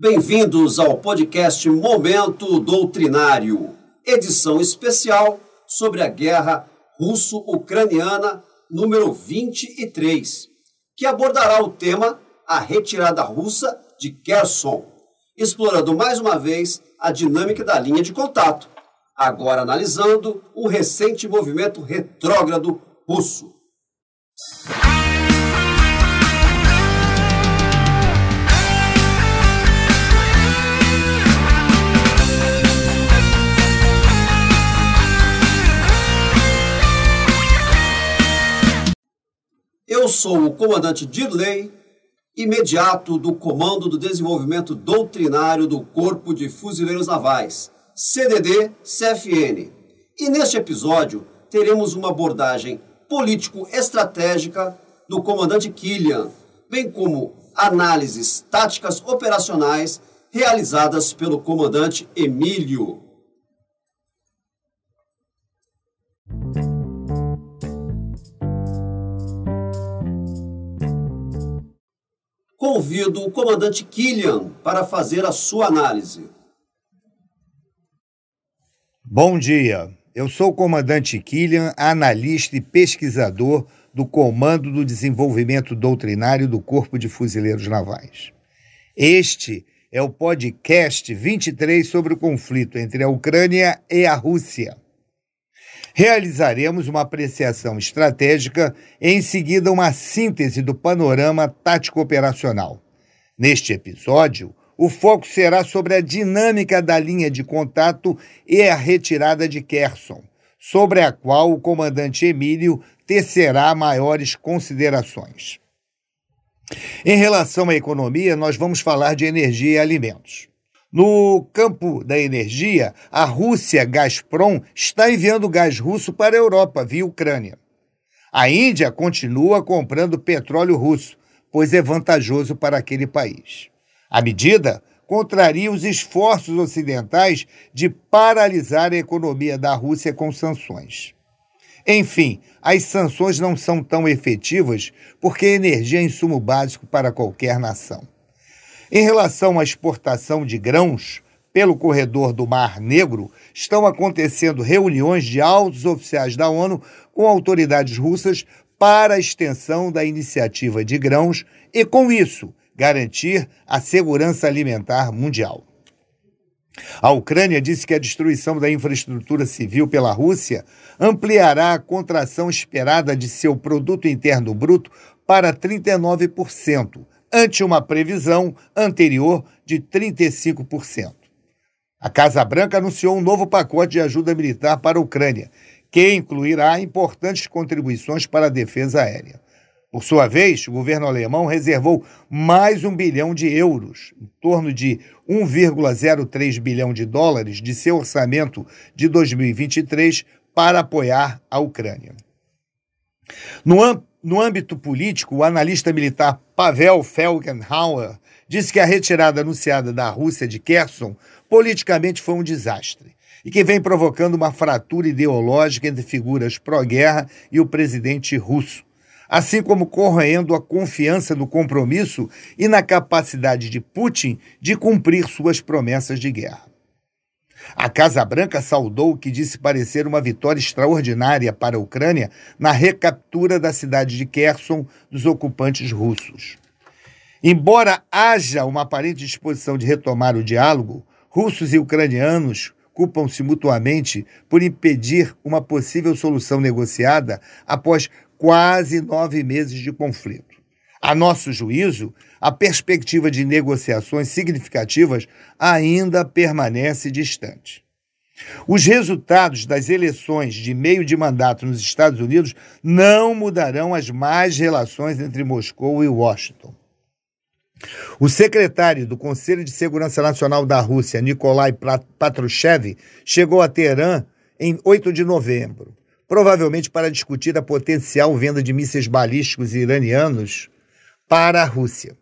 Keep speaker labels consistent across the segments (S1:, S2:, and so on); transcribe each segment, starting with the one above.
S1: Bem-vindos ao podcast Momento Doutrinário, edição especial sobre a guerra russo-ucraniana número 23, que abordará o tema A retirada russa de Kherson, explorando mais uma vez a dinâmica da linha de contato, agora analisando o recente movimento retrógrado russo. Eu sou o comandante Dirley, imediato do Comando do Desenvolvimento Doutrinário do Corpo de Fuzileiros Navais, CDD-CFN. E neste episódio teremos uma abordagem político-estratégica do comandante Killian, bem como análises táticas operacionais realizadas pelo comandante Emílio. Convido o comandante Killian para fazer a sua análise.
S2: Bom dia. Eu sou o comandante Killian, analista e pesquisador do Comando do Desenvolvimento Doutrinário do Corpo de Fuzileiros Navais. Este é o podcast 23 sobre o conflito entre a Ucrânia e a Rússia realizaremos uma apreciação estratégica e, em seguida, uma síntese do panorama tático-operacional. Neste episódio, o foco será sobre a dinâmica da linha de contato e a retirada de Kherson, sobre a qual o comandante Emílio tecerá maiores considerações. Em relação à economia, nós vamos falar de energia e alimentos. No campo da energia, a Rússia Gazprom está enviando gás russo para a Europa via Ucrânia. A Índia continua comprando petróleo russo, pois é vantajoso para aquele país. A medida contraria os esforços ocidentais de paralisar a economia da Rússia com sanções. Enfim, as sanções não são tão efetivas porque a energia é insumo básico para qualquer nação. Em relação à exportação de grãos pelo corredor do Mar Negro, estão acontecendo reuniões de altos oficiais da ONU com autoridades russas para a extensão da iniciativa de grãos e, com isso, garantir a segurança alimentar mundial. A Ucrânia disse que a destruição da infraestrutura civil pela Rússia ampliará a contração esperada de seu produto interno bruto para 39%, ante uma previsão anterior de 35%. A Casa Branca anunciou um novo pacote de ajuda militar para a Ucrânia, que incluirá importantes contribuições para a defesa aérea. Por sua vez, o governo alemão reservou mais um bilhão de euros, em torno de 1,03 bilhão de dólares, de seu orçamento de 2023 para apoiar a Ucrânia. No, no âmbito político, o analista militar Pavel Felgenhauer disse que a retirada anunciada da Rússia de Kherson politicamente foi um desastre e que vem provocando uma fratura ideológica entre figuras pró-guerra e o presidente russo, assim como corroendo a confiança no compromisso e na capacidade de Putin de cumprir suas promessas de guerra. A Casa Branca saudou o que disse parecer uma vitória extraordinária para a Ucrânia na recaptura da cidade de Kherson dos ocupantes russos. Embora haja uma aparente disposição de retomar o diálogo, russos e ucranianos culpam-se mutuamente por impedir uma possível solução negociada após quase nove meses de conflito. A nosso juízo, a perspectiva de negociações significativas ainda permanece distante. Os resultados das eleições de meio de mandato nos Estados Unidos não mudarão as más relações entre Moscou e Washington. O secretário do Conselho de Segurança Nacional da Rússia, Nikolai Patrushev, chegou a Teherã em 8 de novembro, provavelmente para discutir a potencial venda de mísseis balísticos iranianos para a Rússia.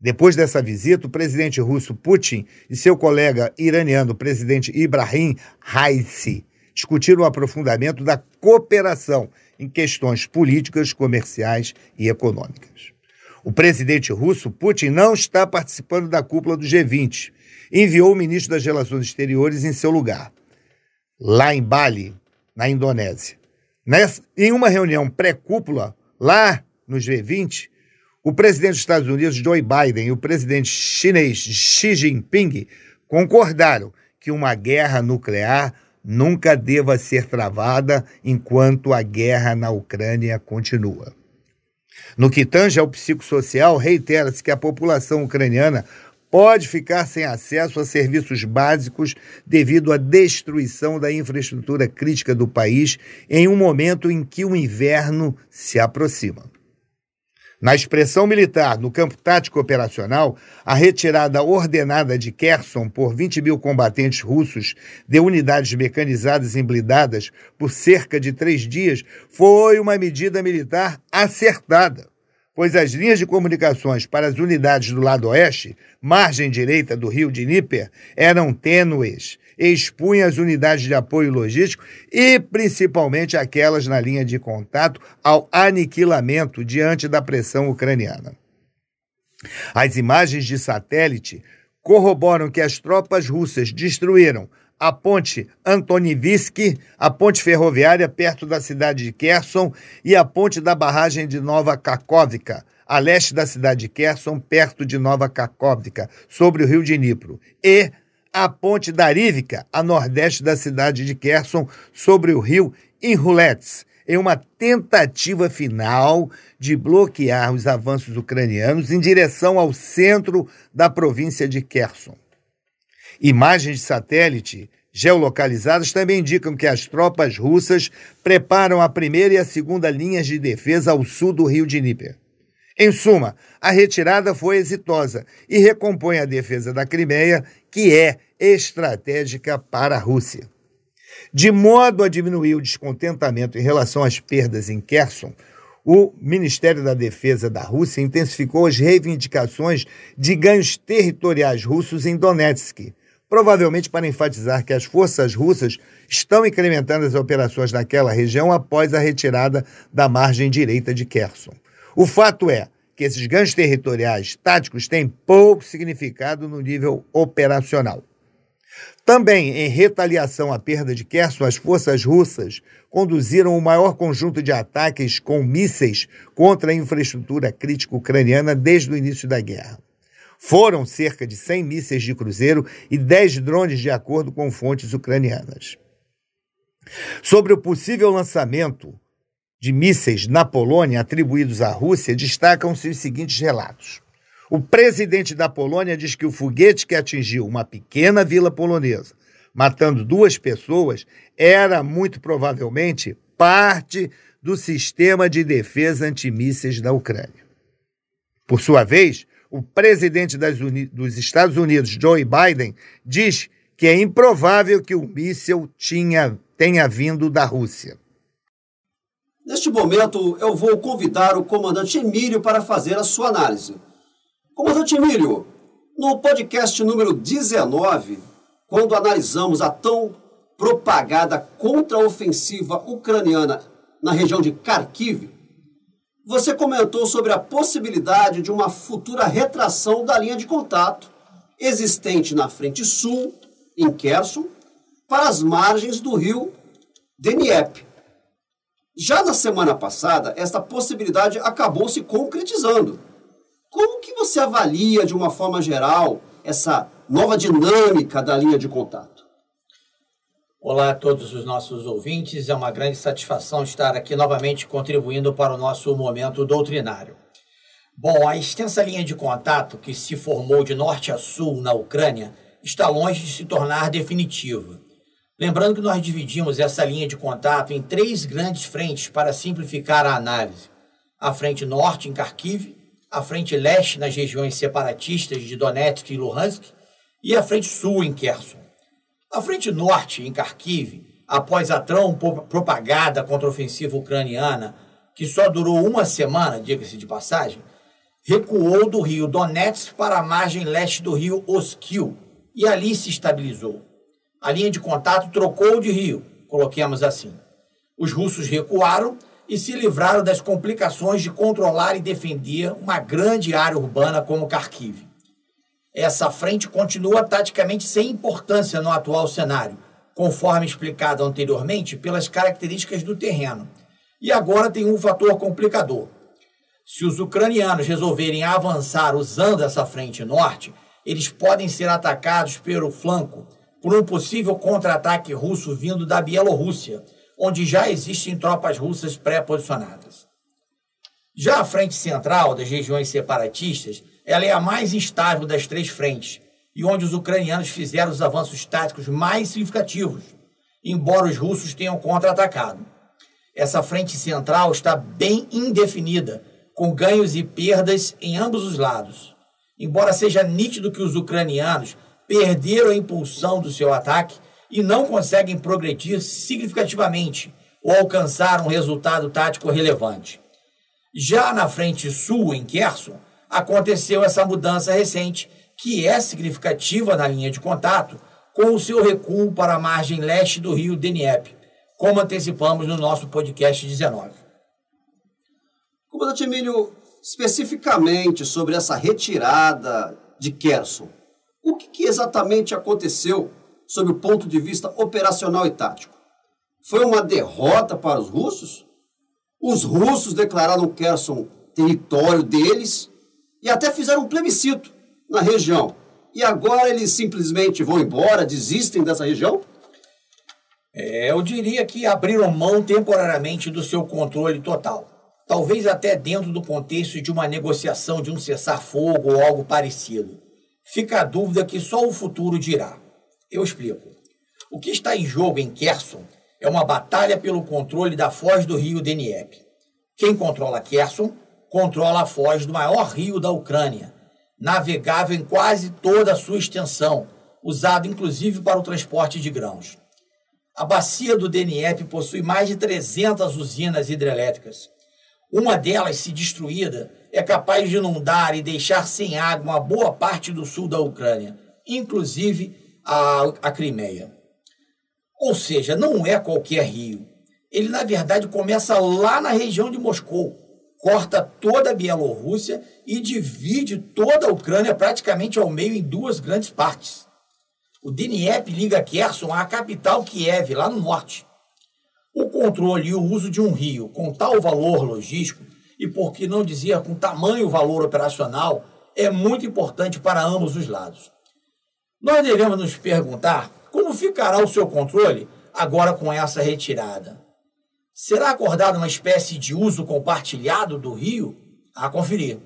S2: Depois dessa visita, o presidente russo Putin e seu colega iraniano, presidente Ibrahim Raisi, discutiram o aprofundamento da cooperação em questões políticas, comerciais e econômicas. O presidente russo, Putin, não está participando da cúpula do G20. Enviou o ministro das Relações Exteriores em seu lugar, lá em Bali, na Indonésia. Nessa, em uma reunião pré-cúpula, lá no G20, o presidente dos Estados Unidos, Joe Biden, e o presidente chinês Xi Jinping concordaram que uma guerra nuclear nunca deva ser travada enquanto a guerra na Ucrânia continua. No que tange ao psicossocial, reitera-se que a população ucraniana pode ficar sem acesso a serviços básicos devido à destruição da infraestrutura crítica do país em um momento em que o inverno se aproxima. Na expressão militar, no campo tático operacional, a retirada ordenada de Kherson por 20 mil combatentes russos de unidades mecanizadas e blindadas por cerca de três dias foi uma medida militar acertada pois as linhas de comunicações para as unidades do lado oeste, margem direita do rio de Dnieper, eram tênues e expunham as unidades de apoio logístico e principalmente aquelas na linha de contato ao aniquilamento diante da pressão ucraniana. As imagens de satélite corroboram que as tropas russas destruíram a ponte Antonivsky, a ponte ferroviária perto da cidade de Kherson e a ponte da barragem de Nova Kakovka, a leste da cidade de Kherson, perto de Nova Kakovka, sobre o rio de Dnipro, e a ponte da Rivka, a nordeste da cidade de Kherson, sobre o rio Inhulets, em uma tentativa final de bloquear os avanços ucranianos em direção ao centro da província de Kherson. Imagens de satélite geolocalizadas também indicam que as tropas russas preparam a primeira e a segunda linhas de defesa ao sul do rio de Dnieper. Em suma, a retirada foi exitosa e recompõe a defesa da Crimeia, que é estratégica para a Rússia. De modo a diminuir o descontentamento em relação às perdas em Kherson, o Ministério da Defesa da Rússia intensificou as reivindicações de ganhos territoriais russos em Donetsk, provavelmente para enfatizar que as forças russas estão incrementando as operações naquela região após a retirada da margem direita de Kherson. O fato é que esses ganhos territoriais táticos têm pouco significado no nível operacional. Também, em retaliação à perda de Kherson, as forças russas conduziram o maior conjunto de ataques com mísseis contra a infraestrutura crítica ucraniana desde o início da guerra. Foram cerca de 100 mísseis de cruzeiro e 10 drones, de acordo com fontes ucranianas. Sobre o possível lançamento de mísseis na Polônia atribuídos à Rússia, destacam-se os seguintes relatos. O presidente da Polônia diz que o foguete que atingiu uma pequena vila polonesa, matando duas pessoas, era muito provavelmente parte do sistema de defesa antimísseis da Ucrânia. Por sua vez, o presidente dos Estados Unidos, Joe Biden, diz que é improvável que o míssil tinha, tenha vindo da Rússia.
S1: Neste momento, eu vou convidar o comandante Emílio para fazer a sua análise. Comandante Emílio, no podcast número 19, quando analisamos a tão propagada contra-ofensiva ucraniana na região de Kharkiv, você comentou sobre a possibilidade de uma futura retração da linha de contato existente na frente sul, em Kherson, para as margens do rio Dnieper. Já na semana passada, esta possibilidade acabou se concretizando. Como que você avalia, de uma forma geral, essa nova dinâmica da linha de contato?
S3: Olá a todos os nossos ouvintes, é uma grande satisfação estar aqui novamente contribuindo para o nosso momento doutrinário. Bom, a extensa linha de contato que se formou de norte a sul na Ucrânia está longe de se tornar definitiva. Lembrando que nós dividimos essa linha de contato em três grandes frentes para simplificar a análise: a frente norte em Kharkiv, a frente leste nas regiões separatistas de Donetsk e Luhansk e a frente sul em Kherson. A frente norte, em Kharkiv, após a tão propagada contra-ofensiva ucraniana, que só durou uma semana, diga-se de passagem, recuou do rio Donetsk para a margem leste do rio Oskil e ali se estabilizou. A linha de contato trocou de rio, coloquemos assim. Os russos recuaram e se livraram das complicações de controlar e defender uma grande área urbana como Kharkiv. Essa frente continua taticamente sem importância no atual cenário, conforme explicado anteriormente pelas características do terreno. E agora tem um fator complicador. Se os ucranianos resolverem avançar usando essa frente norte, eles podem ser atacados pelo flanco por um possível contra-ataque russo vindo da Bielorrússia, onde já existem tropas russas pré-posicionadas. Já a frente central das regiões separatistas, ela é a mais instável das três frentes e onde os ucranianos fizeram os avanços táticos mais significativos, embora os russos tenham contra-atacado. Essa frente central está bem indefinida, com ganhos e perdas em ambos os lados. Embora seja nítido que os ucranianos perderam a impulsão do seu ataque, e não conseguem progredir significativamente ou alcançar um resultado tático relevante. Já na frente sul, em Kherson, aconteceu essa mudança recente, que é significativa na linha de contato, com o seu recuo para a margem leste do rio Dnieper, como antecipamos no nosso podcast 19.
S1: Comandante Emílio, especificamente sobre essa retirada de Kherson, o que, que exatamente aconteceu sob o ponto de vista operacional e tático. Foi uma derrota para os russos? Os russos declararam Kherson território deles e até fizeram um plebiscito na região. E agora eles simplesmente vão embora, desistem dessa região?
S3: É, eu diria que abriram mão temporariamente do seu controle total. Talvez até dentro do contexto de uma negociação de um cessar-fogo ou algo parecido. Fica a dúvida que só o futuro dirá. Eu explico. O que está em jogo em Kherson é uma batalha pelo controle da foz do rio Dnieper. Quem controla Kherson controla a foz do maior rio da Ucrânia, navegável em quase toda a sua extensão, usado inclusive para o transporte de grãos. A bacia do Dnieper possui mais de 300 usinas hidrelétricas. Uma delas, se destruída, é capaz de inundar e deixar sem água uma boa parte do sul da Ucrânia, inclusive a, a Crimeia. Ou seja, não é qualquer rio. Ele, na verdade, começa lá na região de Moscou, corta toda a Bielorrússia e divide toda a Ucrânia praticamente ao meio em duas grandes partes. O Dnieper liga Kherson à capital Kiev, lá no norte. O controle e o uso de um rio com tal valor logístico, e por que não dizer com tamanho valor operacional, é muito importante para ambos os lados. Nós devemos nos perguntar como ficará o seu controle agora com essa retirada. Será acordada uma espécie de uso compartilhado do rio? A conferir.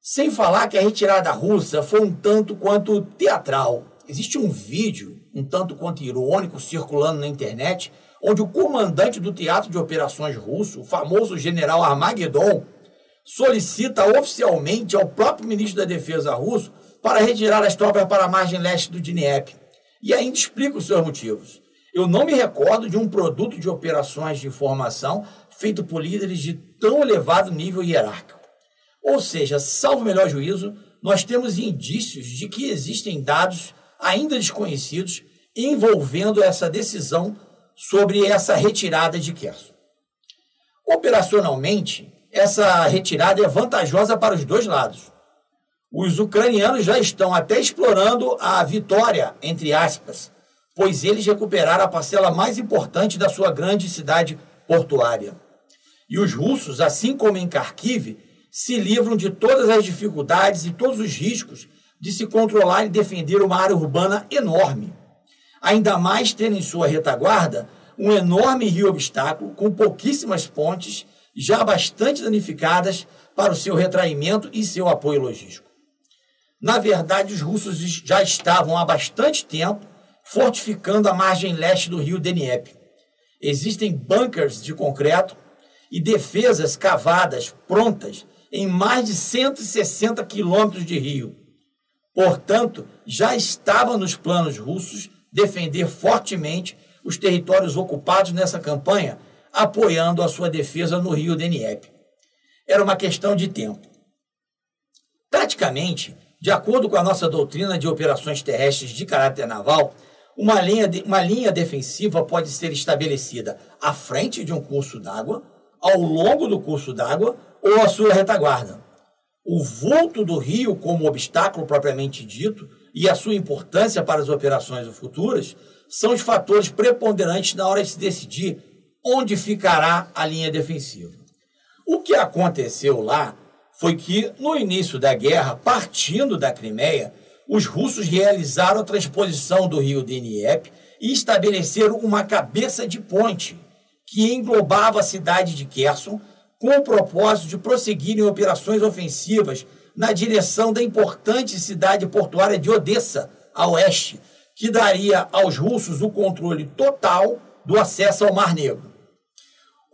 S3: Sem falar que a retirada russa foi um tanto quanto teatral. Existe um vídeo, um tanto quanto irônico, circulando na internet, onde o comandante do Teatro de Operações Russo, o famoso general Armagedon, solicita oficialmente ao próprio ministro da Defesa russo para retirar as tropas para a margem leste do Dnieper. E ainda explica os seus motivos. Eu não me recordo de um produto de operações de informação feito por líderes de tão elevado nível hierárquico. Ou seja, salvo melhor juízo, nós temos indícios de que existem dados ainda desconhecidos envolvendo essa decisão sobre essa retirada de Kherson. Operacionalmente, essa retirada é vantajosa para os dois lados os ucranianos já estão até explorando a vitória, entre aspas, pois eles recuperaram a parcela mais importante da sua grande cidade portuária. E os russos, assim como em Kharkiv, se livram de todas as dificuldades e todos os riscos de se controlar e defender uma área urbana enorme. Ainda mais tendo em sua retaguarda um enorme rio obstáculo com pouquíssimas pontes já bastante danificadas para o seu retraimento e seu apoio logístico. Na verdade, os russos já estavam há bastante tempo fortificando a margem leste do rio Dnieper. Existem bunkers de concreto e defesas cavadas prontas em mais de 160 quilômetros de rio. Portanto, já estava nos planos russos defender fortemente os territórios ocupados nessa campanha, apoiando a sua defesa no rio Dnieper. Era uma questão de tempo. Praticamente, de acordo com a nossa doutrina de operações terrestres de caráter naval, uma linha, de, uma linha defensiva pode ser estabelecida à frente de um curso d'água, ao longo do curso d'água ou à sua retaguarda. O vulto do rio como obstáculo propriamente dito e a sua importância para as operações futuras são os fatores preponderantes na hora de se decidir onde ficará a linha defensiva. O que aconteceu lá foi que, no início da guerra, partindo da Crimeia, os russos realizaram a transposição do rio Dnieper e estabeleceram uma cabeça de ponte que englobava a cidade de Kherson com o propósito de prosseguirem operações ofensivas na direção da importante cidade portuária de Odessa, a oeste, que daria aos russos o controle total do acesso ao Mar Negro.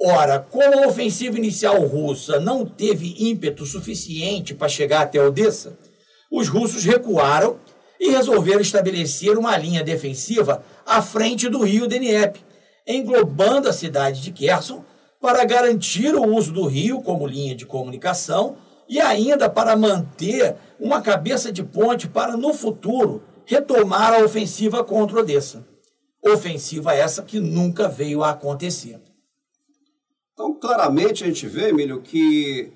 S3: Ora, como a ofensiva inicial russa não teve ímpeto suficiente para chegar até Odessa, os russos recuaram e resolveram estabelecer uma linha defensiva à frente do rio Dnieper, englobando a cidade de Kherson para garantir o uso do rio como linha de comunicação e ainda para manter uma cabeça de ponte para, no futuro, retomar a ofensiva contra Odessa. Ofensiva essa que nunca veio a acontecer.
S1: Então, claramente a gente vê, Emílio, que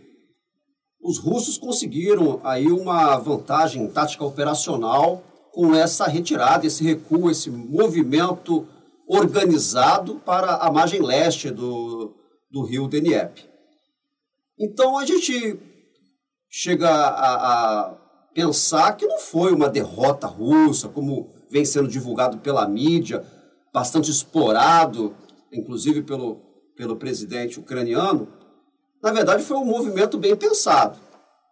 S1: os russos conseguiram aí uma vantagem tática operacional com essa retirada, esse recuo, esse movimento organizado para a margem leste do, do rio Dnieper. Então a gente chega a, a pensar que não foi uma derrota russa, como vem sendo divulgado pela mídia, bastante explorado, inclusive pelo, pelo presidente ucraniano, na verdade, foi um movimento bem pensado.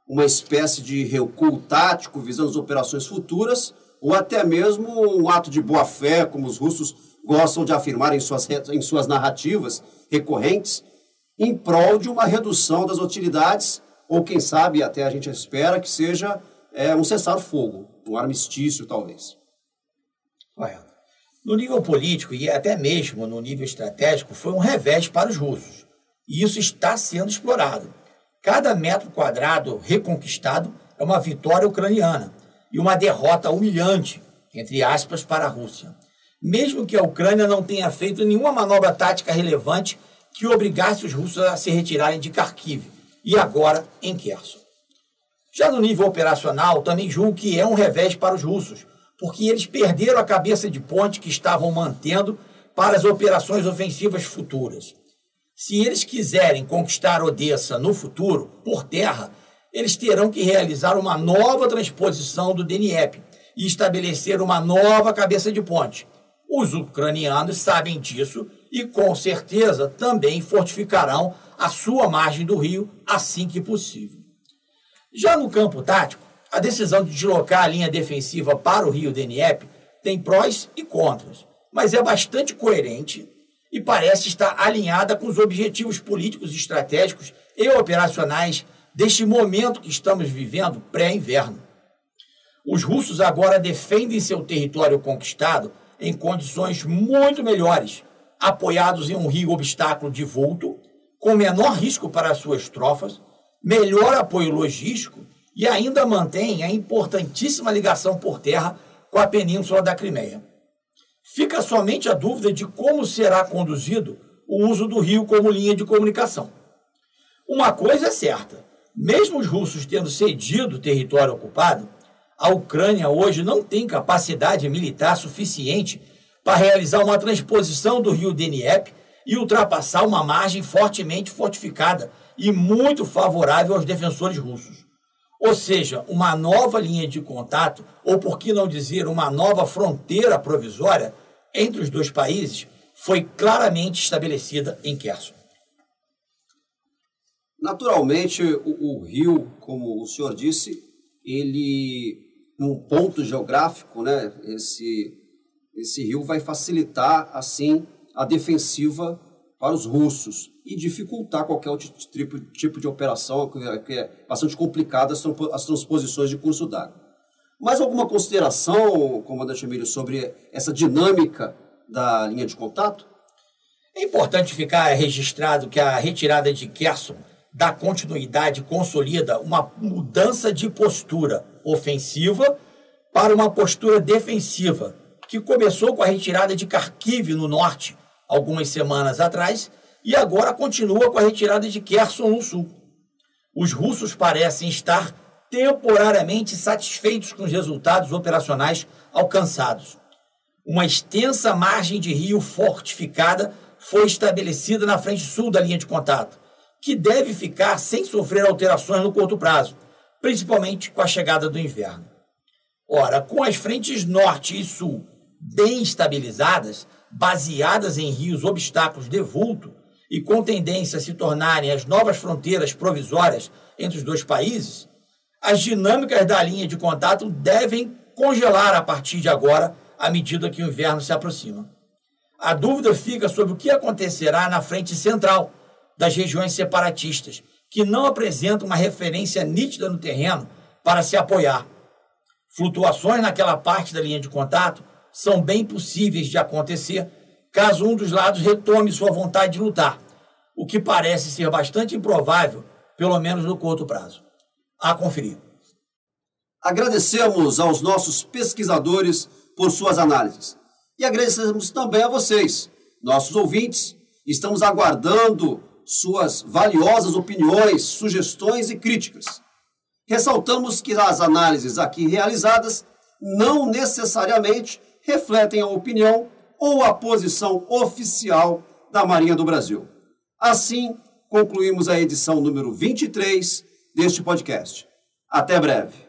S1: Uma espécie de recuo tático visando as operações futuras, ou até mesmo um ato de boa-fé, como os russos gostam de afirmar em suas, em suas narrativas recorrentes, em prol de uma redução das hostilidades, ou quem sabe até a gente espera que seja é, um cessar-fogo, um armistício, talvez.
S3: No nível político e até mesmo no nível estratégico, foi um revés para os russos. E isso está sendo explorado. Cada metro quadrado reconquistado é uma vitória ucraniana e uma derrota humilhante, entre aspas, para a Rússia. Mesmo que a Ucrânia não tenha feito nenhuma manobra tática relevante que obrigasse os russos a se retirarem de Kharkiv e agora em Kherson. Já no nível operacional, também julgo que é um revés para os russos, porque eles perderam a cabeça de ponte que estavam mantendo para as operações ofensivas futuras. Se eles quiserem conquistar Odessa no futuro, por terra, eles terão que realizar uma nova transposição do DNEP e estabelecer uma nova cabeça de ponte. Os ucranianos sabem disso e, com certeza, também fortificarão a sua margem do rio assim que possível. Já no campo tático, a decisão de deslocar a linha defensiva para o rio Dnieper tem prós e contras, mas é bastante coerente e parece estar alinhada com os objetivos políticos, estratégicos e operacionais deste momento que estamos vivendo pré-inverno. Os russos agora defendem seu território conquistado em condições muito melhores, apoiados em um rio obstáculo de vulto, com menor risco para suas tropas, melhor apoio logístico e ainda mantém a importantíssima ligação por terra com a península da Crimeia. Fica somente a dúvida de como será conduzido o uso do rio como linha de comunicação. Uma coisa é certa: mesmo os russos tendo cedido o território ocupado, a Ucrânia hoje não tem capacidade militar suficiente para realizar uma transposição do rio Dnieper e ultrapassar uma margem fortemente fortificada e muito favorável aos defensores russos. Ou seja, uma nova linha de contato, ou por que não dizer uma nova fronteira provisória, entre os dois países foi claramente estabelecida em Kherson.
S1: Naturalmente, o, o, rio, como o senhor disse, ele, num ponto geográfico, né, esse, esse rio vai facilitar, assim, a defensiva para os russos e dificultar qualquer tipo, tipo de operação, que é bastante complicada as transposições de curso d'água. Mais alguma consideração, comandante Emílio, sobre essa dinâmica da linha de contato?
S3: É importante ficar registrado que a retirada de Kerson dá continuidade, consolida uma mudança de postura ofensiva para uma postura defensiva, que começou com a retirada de Kharkiv no norte algumas semanas atrás e agora continua com a retirada de Kherson no sul. Os russos parecem estar temporariamente satisfeitos com os resultados operacionais alcançados. Uma extensa margem de rio fortificada foi estabelecida na frente sul da linha de contato, que deve ficar sem sofrer alterações no curto prazo, principalmente com a chegada do inverno. Ora, com as frentes norte e sul bem estabilizadas, baseadas em rios obstáculos de vulto e com tendência a se tornarem as novas fronteiras provisórias entre os dois países, as dinâmicas da linha de contato devem congelar a partir de agora, à medida que o inverno se aproxima. A dúvida fica sobre o que acontecerá na frente central das regiões separatistas, que não apresentam uma referência nítida no terreno para se apoiar. Flutuações naquela parte da linha de contato são bem possíveis de acontecer caso um dos lados retome sua vontade de lutar, o que parece ser bastante improvável, pelo menos no curto prazo. A conferir.
S1: Agradecemos aos nossos pesquisadores por suas análises. E agradecemos também a vocês, nossos ouvintes. Estamos aguardando suas valiosas opiniões, sugestões e críticas. Ressaltamos que as análises aqui realizadas não necessariamente refletem a opinião ou a posição oficial da Marinha do Brasil. Assim, concluímos a edição número 23 deste podcast. Até breve.